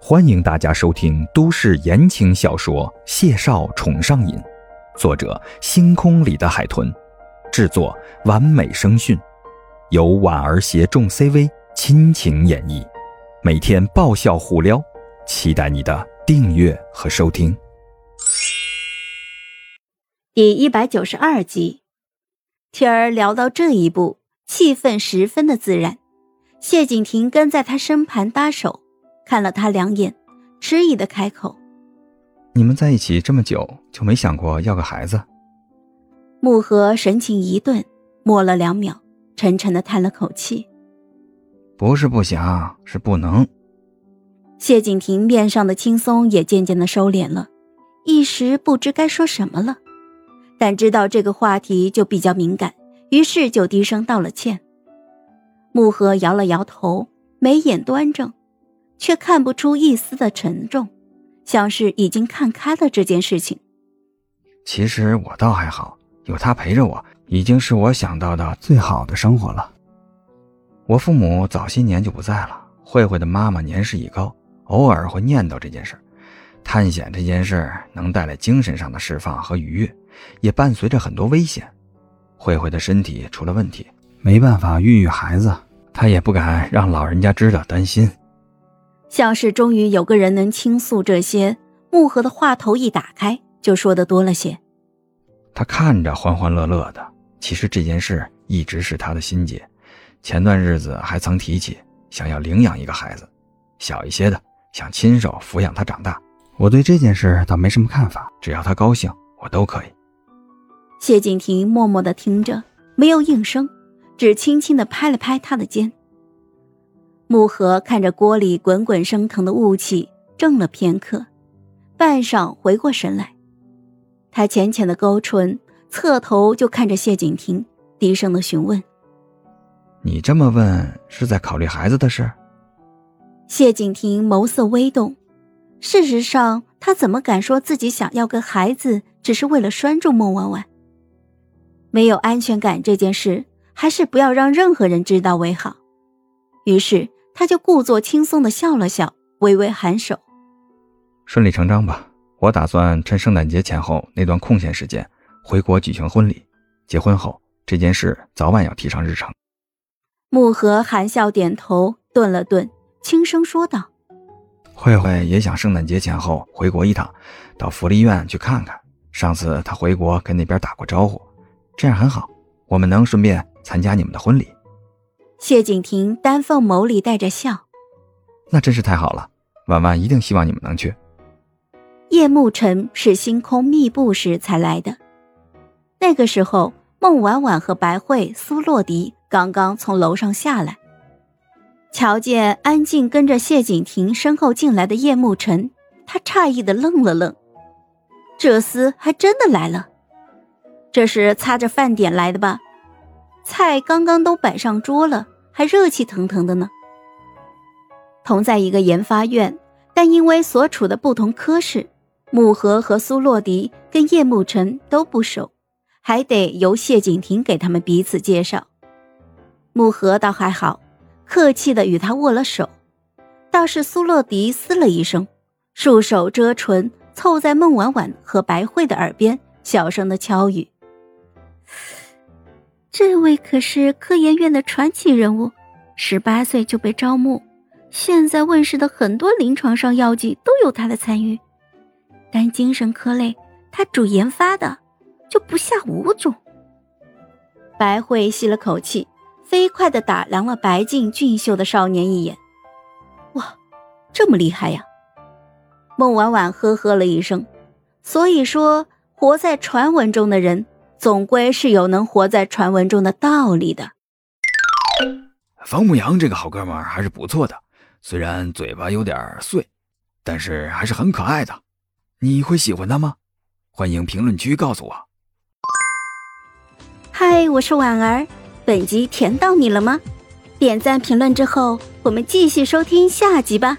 欢迎大家收听都市言情小说《谢少宠上瘾》，作者：星空里的海豚，制作：完美声讯，由婉儿携众 CV 亲情演绎，每天爆笑互撩，期待你的订阅和收听。第一百九十二集，天儿聊到这一步，气氛十分的自然。谢景亭跟在他身旁搭手。看了他两眼，迟疑的开口：“你们在一起这么久，就没想过要个孩子？”木盒神情一顿，默了两秒，沉沉的叹了口气：“不是不想，是不能。”谢景亭面上的轻松也渐渐的收敛了，一时不知该说什么了，但知道这个话题就比较敏感，于是就低声道了歉。木盒摇了摇头，眉眼端正。却看不出一丝的沉重，像是已经看开了这件事情。其实我倒还好，有他陪着我，已经是我想到的最好的生活了。我父母早些年就不在了，慧慧的妈妈年事已高，偶尔会念叨这件事。探险这件事能带来精神上的释放和愉悦，也伴随着很多危险。慧慧的身体出了问题，没办法孕育孩子，她也不敢让老人家知道，担心。像是终于有个人能倾诉这些，木盒的话头一打开，就说的多了些。他看着欢欢乐乐的，其实这件事一直是他的心结。前段日子还曾提起想要领养一个孩子，小一些的，想亲手抚养他长大。我对这件事倒没什么看法，只要他高兴，我都可以。谢景亭默默的听着，没有应声，只轻轻的拍了拍他的肩。木盒看着锅里滚滚升腾的雾气，怔了片刻，半晌回过神来，他浅浅的勾唇，侧头就看着谢景亭，低声的询问：“你这么问，是在考虑孩子的事？”谢景亭眸色微动，事实上，他怎么敢说自己想要个孩子，只是为了拴住孟婉婉？没有安全感这件事，还是不要让任何人知道为好。于是。他就故作轻松的笑了笑，微微颔首：“顺理成章吧。我打算趁圣诞节前后那段空闲时间回国举行婚礼。结婚后这件事早晚要提上日程。”木盒含笑点头，顿了顿，轻声说道：“慧慧也想圣诞节前后回国一趟，到福利院去看看。上次她回国跟那边打过招呼，这样很好，我们能顺便参加你们的婚礼。”谢景亭丹凤眸里带着笑，那真是太好了。婉婉一定希望你们能去。夜幕沉是星空密布时才来的，那个时候，孟婉婉和白慧、苏洛迪刚刚从楼上下来，瞧见安静跟着谢景亭身后进来的叶慕辰，他诧异的愣了愣，这厮还真的来了，这是擦着饭点来的吧？菜刚刚都摆上桌了。还热气腾腾的呢。同在一个研发院，但因为所处的不同科室，木盒和苏洛迪跟叶慕辰都不熟，还得由谢景亭给他们彼此介绍。木盒倒还好，客气的与他握了手，倒是苏洛迪嘶了一声，束手遮唇，凑在孟婉婉和白慧的耳边，小声的悄语。这位可是科研院的传奇人物，十八岁就被招募，现在问世的很多临床上药剂都有他的参与。但精神科类他主研发的，就不下五种。白慧吸了口气，飞快的打量了白净俊秀的少年一眼。哇，这么厉害呀！孟婉婉呵呵了一声。所以说，活在传闻中的人。总归是有能活在传闻中的道理的。方牧阳这个好哥们儿还是不错的，虽然嘴巴有点碎，但是还是很可爱的。你会喜欢他吗？欢迎评论区告诉我。嗨，我是婉儿，本集甜到你了吗？点赞评论之后，我们继续收听下集吧。